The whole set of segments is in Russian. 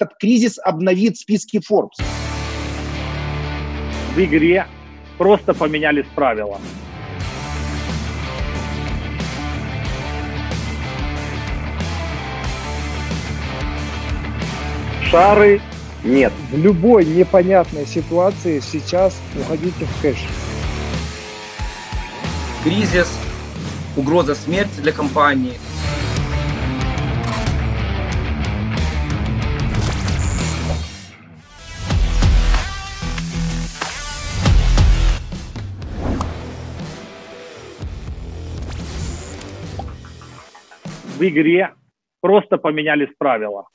этот кризис обновит списки Forbes. В игре просто поменялись правила. Шары нет. В любой непонятной ситуации сейчас уходите в кэш. Кризис, угроза смерти для компании. В игре просто поменялись правила.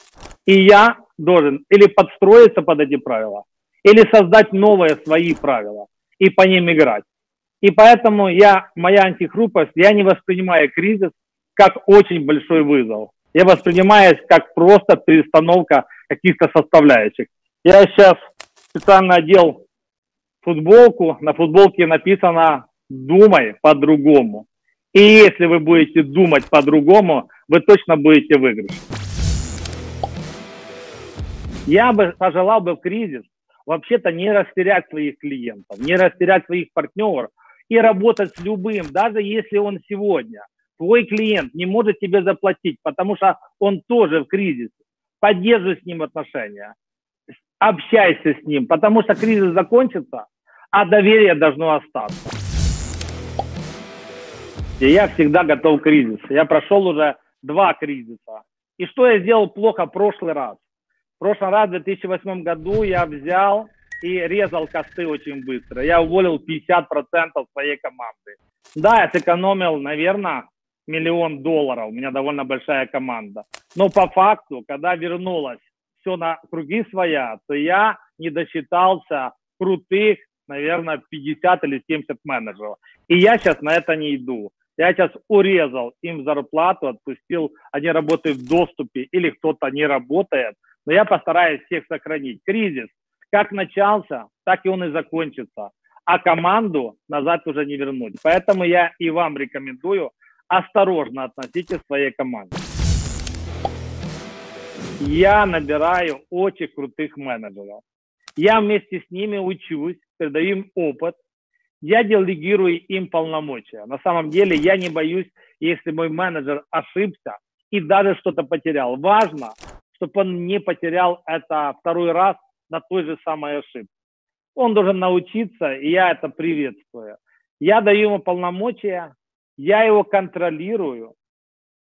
И я должен или подстроиться под эти правила, или создать новые свои правила и по ним играть. И поэтому я, моя антихрупость, я не воспринимаю кризис как очень большой вызов. Я воспринимаю как просто перестановка каких-то составляющих. Я сейчас специально одел футболку, на футболке написано «Думай по-другому». И если вы будете думать по-другому, вы точно будете выигрыш. Я бы пожелал бы в кризис вообще-то не растерять своих клиентов, не растерять своих партнеров и работать с любым, даже если он сегодня, твой клиент не может тебе заплатить, потому что он тоже в кризисе. Поддерживай с ним отношения, общайся с ним, потому что кризис закончится, а доверие должно остаться. И я всегда готов к кризису. Я прошел уже два кризиса. И что я сделал плохо в прошлый раз? В прошлый раз, в 2008 году, я взял и резал косты очень быстро. Я уволил 50% своей команды. Да, я сэкономил, наверное, миллион долларов. У меня довольно большая команда. Но по факту, когда вернулось все на круги своя, то я не досчитался крутых, наверное, 50 или 70 менеджеров. И я сейчас на это не иду. Я сейчас урезал им зарплату, отпустил, они работают в доступе или кто-то не работает, но я постараюсь всех сохранить. Кризис как начался, так и он и закончится. А команду назад уже не вернуть. Поэтому я и вам рекомендую осторожно относитесь к своей команде. Я набираю очень крутых менеджеров. Я вместе с ними учусь, передаю им опыт. Я делегирую им полномочия. На самом деле я не боюсь, если мой менеджер ошибся и даже что-то потерял. Важно, чтобы он не потерял это второй раз на той же самой ошибке. Он должен научиться, и я это приветствую. Я даю ему полномочия, я его контролирую,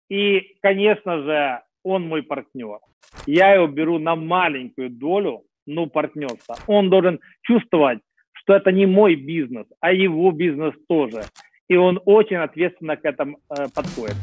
и, конечно же, он мой партнер. Я его беру на маленькую долю, ну, партнерства. Он должен чувствовать, что это не мой бизнес, а его бизнес тоже. И он очень ответственно к этому э, подходит.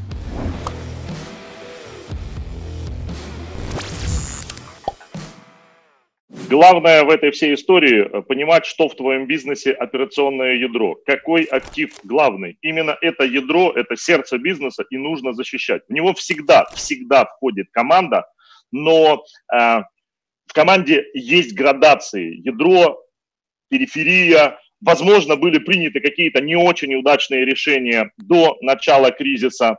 Главное в этой всей истории э, понимать, что в твоем бизнесе операционное ядро. Какой актив главный. Именно это ядро, это сердце бизнеса и нужно защищать. В него всегда, всегда входит команда, но э, в команде есть градации. Ядро, периферия, возможно, были приняты какие-то не очень удачные решения до начала кризиса.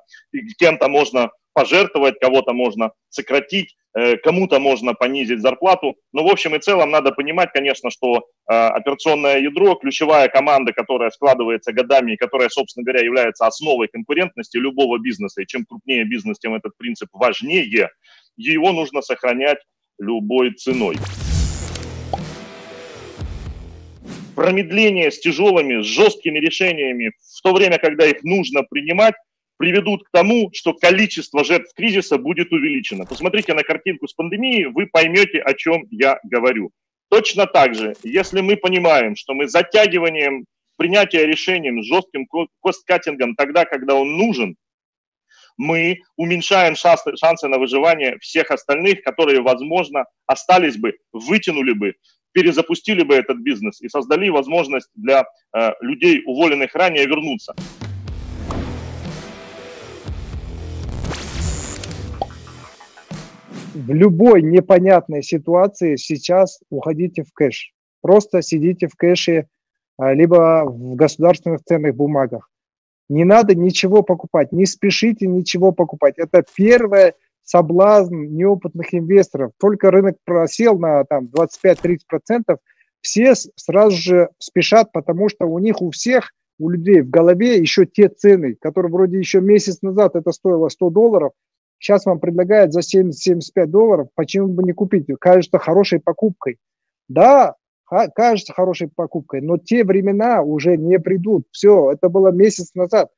Кем-то можно пожертвовать, кого-то можно сократить. Э, кому-то можно понизить зарплату. Но в общем и целом надо понимать, конечно, что э, операционное ядро, ключевая команда, которая складывается годами и которая, собственно говоря, является основой конкурентности любого бизнеса, и чем крупнее бизнес, тем этот принцип важнее, его нужно сохранять любой ценой. Промедление с тяжелыми, с жесткими решениями в то время, когда их нужно принимать, приведут к тому, что количество жертв кризиса будет увеличено. Посмотрите на картинку с пандемией, вы поймете, о чем я говорю. Точно так же, если мы понимаем, что мы затягиванием принятия решений с жестким косткатингом тогда, когда он нужен, мы уменьшаем шансы на выживание всех остальных, которые, возможно, остались бы, вытянули бы, перезапустили бы этот бизнес и создали возможность для э, людей, уволенных ранее, вернуться. в любой непонятной ситуации сейчас уходите в кэш. Просто сидите в кэше, а, либо в государственных ценных бумагах. Не надо ничего покупать, не спешите ничего покупать. Это первое, соблазн неопытных инвесторов. Только рынок просел на там 25-30%, все сразу же спешат, потому что у них у всех, у людей в голове еще те цены, которые вроде еще месяц назад это стоило 100 долларов, сейчас вам предлагают за 70-75 долларов, почему бы не купить? Кажется хорошей покупкой. Да, кажется хорошей покупкой, но те времена уже не придут. Все, это было месяц назад.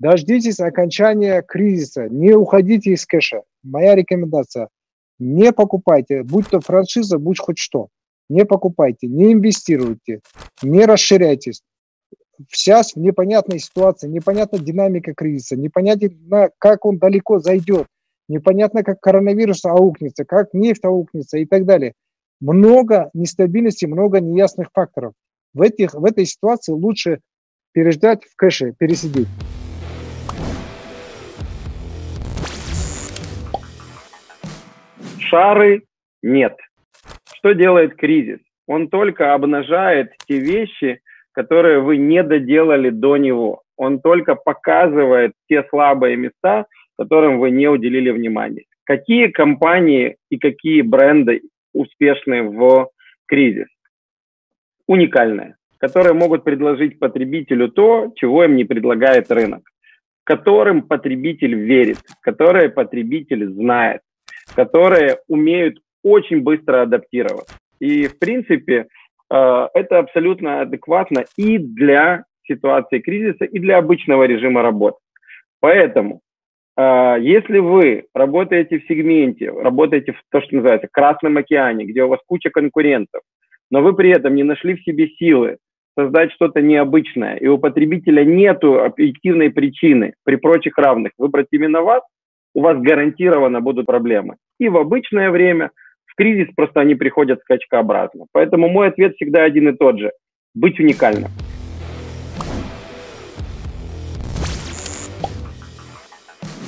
Дождитесь окончания кризиса, не уходите из кэша. Моя рекомендация. Не покупайте, будь то франшиза, будь хоть что. Не покупайте, не инвестируйте, не расширяйтесь. Сейчас в непонятной ситуации, непонятна динамика кризиса, непонятно, как он далеко зайдет, непонятно, как коронавирус аукнется, как нефть аукнется и так далее. Много нестабильности, много неясных факторов. В, этих, в этой ситуации лучше переждать в кэше, пересидеть. Шары нет. Что делает кризис? Он только обнажает те вещи, которые вы не доделали до него. Он только показывает те слабые места, которым вы не уделили внимания. Какие компании и какие бренды успешны в кризис? Уникальные, которые могут предложить потребителю то, чего им не предлагает рынок, которым потребитель верит, которые потребитель знает, которые умеют очень быстро адаптироваться. И, в принципе, э, это абсолютно адекватно и для ситуации кризиса, и для обычного режима работы. Поэтому, э, если вы работаете в сегменте, работаете в то, что называется Красном океане, где у вас куча конкурентов, но вы при этом не нашли в себе силы создать что-то необычное, и у потребителя нет объективной причины при прочих равных выбрать именно вас, у вас гарантированно будут проблемы. И в обычное время, в кризис просто они приходят скачкообразно. Поэтому мой ответ всегда один и тот же. Быть уникальным.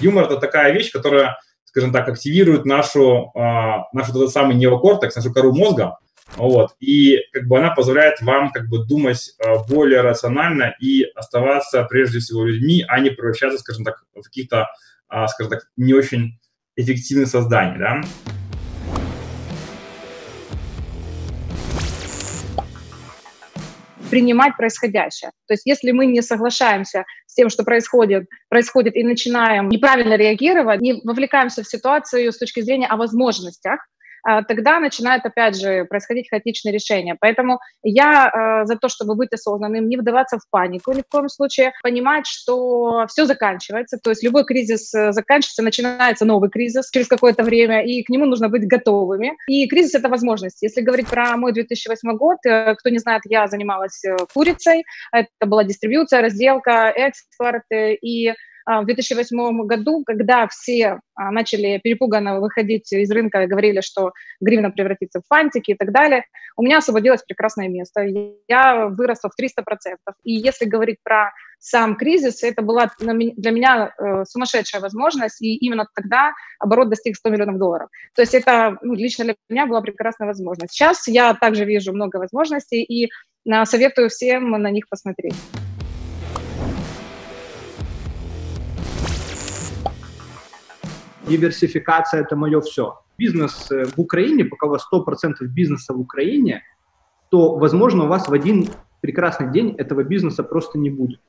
Юмор – это такая вещь, которая, скажем так, активирует нашу, э, наш этот самый неокортекс, нашу кору мозга, вот, и как бы она позволяет вам как бы думать э, более рационально и оставаться прежде всего людьми, а не превращаться, скажем так, в каких-то а, скажем так, не очень эффективных созданий, да. принимать происходящее. То есть если мы не соглашаемся с тем, что происходит, происходит и начинаем неправильно реагировать, не вовлекаемся в ситуацию с точки зрения о возможностях, а, тогда начинают, опять же, происходить хаотичные решения. Поэтому я э, за то, чтобы быть осознанным, не вдаваться в панику ни в коем случае, понимать, что все заканчивается, то есть любой кризис э, заканчивается, начинается новый кризис через какое-то время, и к нему нужно быть готовыми. И кризис — это возможность. Если говорить про мой 2008 год, э, кто не знает, я занималась курицей, это была дистрибьюция, разделка, экспорт, и а, в 2008 году, когда все а, начали перепуганно выходить из рынка и говорили, что гривна превратится в фантики и так далее, у меня освободилось прекрасное место. Я выросла в 300%. И если говорить про сам кризис, это была для меня э, сумасшедшая возможность, и именно тогда оборот достиг 100 миллионов долларов. То есть это ну, лично для меня была прекрасная возможность. Сейчас я также вижу много возможностей, и э, советую всем на них посмотреть. Диверсификация – это мое все. Бизнес э, в Украине, пока у вас 100% бизнеса в Украине, то, возможно, у вас в один прекрасный день этого бизнеса просто не будет.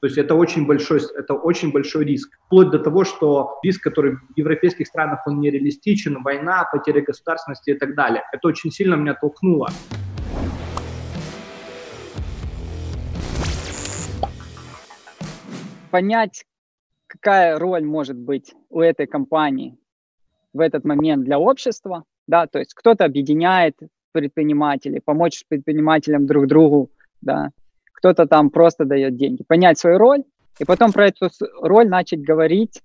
То есть это очень большой, это очень большой риск. Вплоть до того, что риск, который в европейских странах, он нереалистичен, война, потеря государственности и так далее. Это очень сильно меня толкнуло. Понять, какая роль может быть у этой компании в этот момент для общества, да, то есть кто-то объединяет предпринимателей, помочь предпринимателям друг другу, да, кто-то там просто дает деньги, понять свою роль, и потом про эту роль начать говорить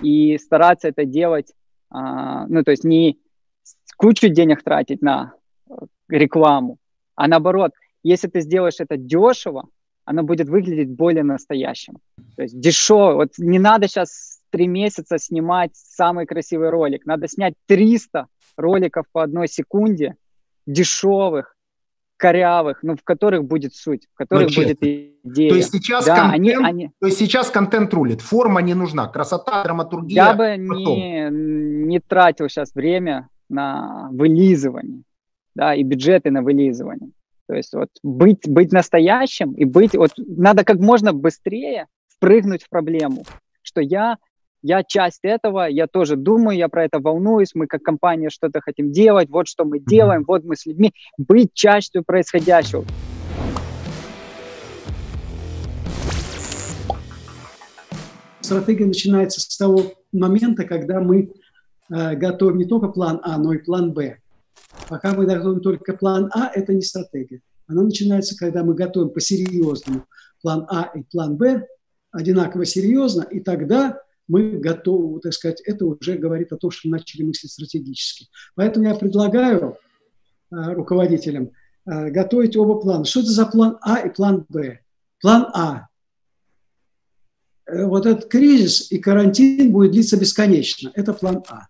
и стараться это делать, а, ну, то есть не кучу денег тратить на э, рекламу, а наоборот, если ты сделаешь это дешево, оно будет выглядеть более настоящим. То есть дешево. Вот не надо сейчас три месяца снимать самый красивый ролик. Надо снять 300 роликов по одной секунде, дешевых, корявых, но в которых будет суть, в которых Но будет идея. То есть сейчас да, контент, они, они... то есть сейчас контент рулит, форма не нужна, красота, драматургия. Я бы потом. не, не тратил сейчас время на вылизывание, да, и бюджеты на вылизывание. То есть вот быть, быть настоящим и быть, вот надо как можно быстрее впрыгнуть в проблему, что я я часть этого, я тоже думаю, я про это волнуюсь, мы как компания что-то хотим делать, вот что мы делаем, вот мы с людьми, быть частью происходящего. Стратегия начинается с того момента, когда мы э, готовим не только план А, но и план Б. Пока мы готовим только план А, это не стратегия. Она начинается, когда мы готовим по-серьезному план А и план Б, одинаково серьезно, и тогда мы готовы, так сказать, это уже говорит о том, что мы начали мыслить стратегически. Поэтому я предлагаю э, руководителям э, готовить оба плана. Что это за план А и план Б? План А. Э, вот этот кризис и карантин будет длиться бесконечно. Это план А.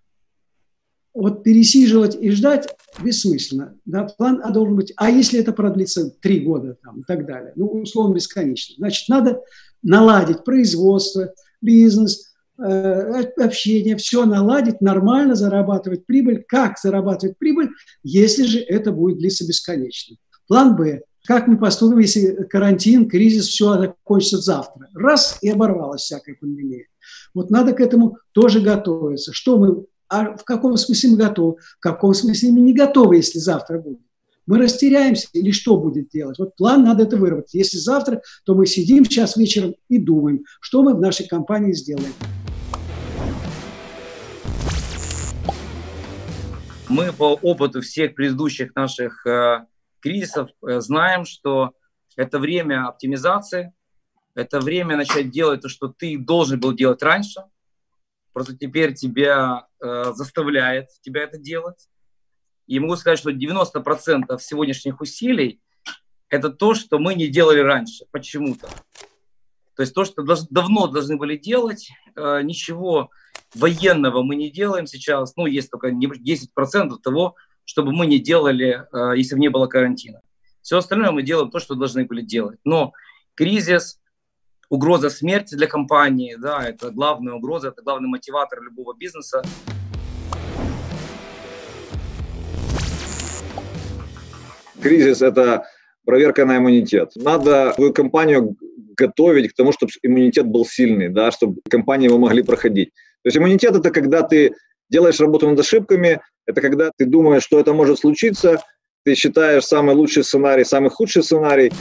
Вот пересиживать и ждать бессмысленно. Да? План А должен быть, а если это продлится три года там, и так далее, ну, условно бесконечно, значит, надо наладить производство, бизнес, Э, общение, все наладить, нормально зарабатывать прибыль. Как зарабатывать прибыль, если же это будет длиться бесконечно? План Б. Как мы поступим, если карантин, кризис, все закончится завтра? Раз, и оборвалась всякая пандемия. Вот надо к этому тоже готовиться. Что мы, а в каком смысле мы готовы, в каком смысле мы не готовы, если завтра будет? Мы растеряемся или что будет делать? Вот план надо это выработать. Если завтра, то мы сидим сейчас вечером и думаем, что мы в нашей компании сделаем. Мы по опыту всех предыдущих наших э, кризисов э, знаем, что это время оптимизации, это время начать делать то, что ты должен был делать раньше. Просто теперь тебя э, заставляет тебя это делать. И могу сказать, что 90% сегодняшних усилий – это то, что мы не делали раньше почему-то. То есть то, что давно должны были делать, э, ничего военного мы не делаем сейчас. Ну, есть только 10% того, чтобы мы не делали, э, если бы не было карантина. Все остальное мы делаем то, что должны были делать. Но кризис, угроза смерти для компании, да, это главная угроза, это главный мотиватор любого бизнеса. Кризис – это проверка на иммунитет. Надо свою компанию готовить к тому, чтобы иммунитет был сильный, да, чтобы компании его могли проходить. То есть иммунитет – это когда ты делаешь работу над ошибками, это когда ты думаешь, что это может случиться, ты считаешь самый лучший сценарий, самый худший сценарий.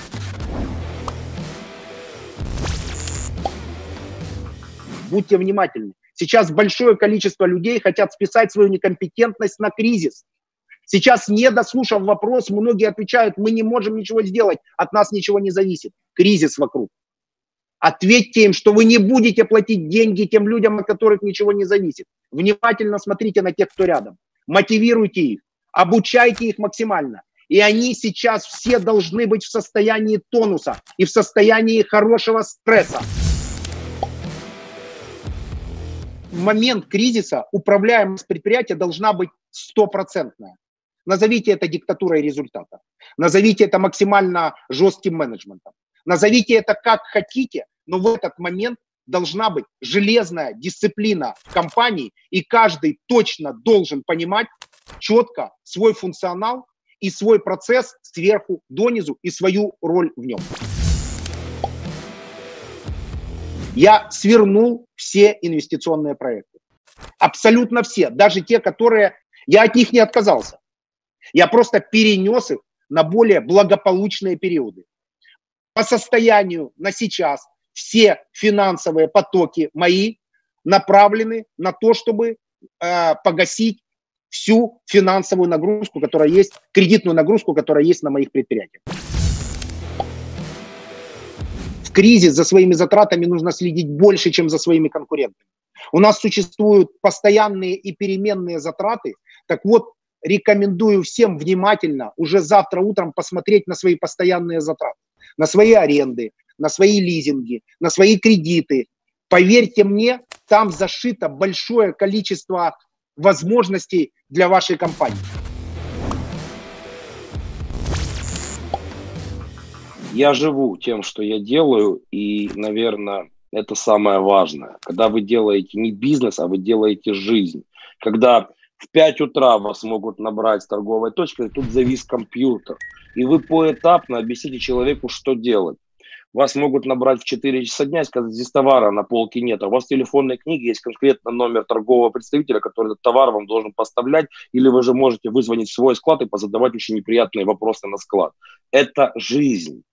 Будьте внимательны. Сейчас большое количество людей хотят списать свою некомпетентность на кризис. Сейчас, не дослушав вопрос, многие отвечают, мы не можем ничего сделать, от нас ничего не зависит. Кризис вокруг. Ответьте им, что вы не будете платить деньги тем людям, от которых ничего не зависит. Внимательно смотрите на тех, кто рядом. Мотивируйте их, обучайте их максимально. И они сейчас все должны быть в состоянии тонуса и в состоянии хорошего стресса. В момент кризиса управляемость предприятия должна быть стопроцентная. Назовите это диктатурой результата. Назовите это максимально жестким менеджментом. Назовите это как хотите, но в этот момент должна быть железная дисциплина компании, и каждый точно должен понимать четко свой функционал и свой процесс сверху донизу и свою роль в нем. Я свернул все инвестиционные проекты. Абсолютно все. Даже те, которые... Я от них не отказался. Я просто перенес их на более благополучные периоды. По состоянию на сейчас все финансовые потоки мои направлены на то, чтобы э, погасить всю финансовую нагрузку, которая есть, кредитную нагрузку, которая есть на моих предприятиях. Кризис за своими затратами нужно следить больше, чем за своими конкурентами. У нас существуют постоянные и переменные затраты. Так вот, рекомендую всем внимательно уже завтра утром посмотреть на свои постоянные затраты, на свои аренды, на свои лизинги, на свои кредиты. Поверьте мне, там зашито большое количество возможностей для вашей компании. Я живу тем, что я делаю, и, наверное, это самое важное. Когда вы делаете не бизнес, а вы делаете жизнь. Когда в 5 утра вас могут набрать с торговой точки, и тут завис компьютер. И вы поэтапно объясните человеку, что делать. Вас могут набрать в 4 часа дня и сказать, здесь товара на полке нет, а у вас в телефонной книге есть конкретно номер торгового представителя, который этот товар вам должен поставлять, или вы же можете вызвонить в свой склад и позадавать очень неприятные вопросы на склад. Это жизнь.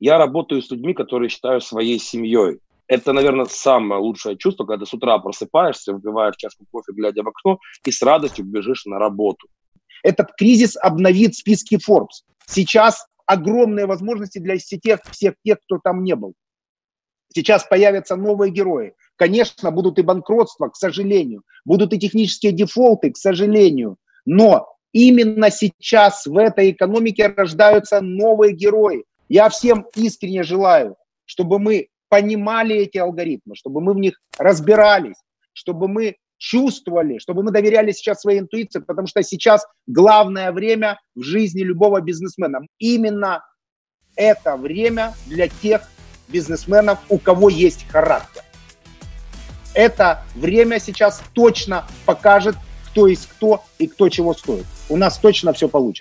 Я работаю с людьми, которые считаю своей семьей. Это, наверное, самое лучшее чувство, когда с утра просыпаешься, выпиваешь чашку кофе, глядя в окно, и с радостью бежишь на работу. Этот кризис обновит списки Forbes. Сейчас огромные возможности для всех, всех тех, кто там не был. Сейчас появятся новые герои. Конечно, будут и банкротства, к сожалению. Будут и технические дефолты, к сожалению. Но именно сейчас в этой экономике рождаются новые герои. Я всем искренне желаю, чтобы мы понимали эти алгоритмы, чтобы мы в них разбирались, чтобы мы чувствовали, чтобы мы доверяли сейчас своей интуиции, потому что сейчас главное время в жизни любого бизнесмена. Именно это время для тех бизнесменов, у кого есть характер. Это время сейчас точно покажет, кто есть кто и кто чего стоит. У нас точно все получится.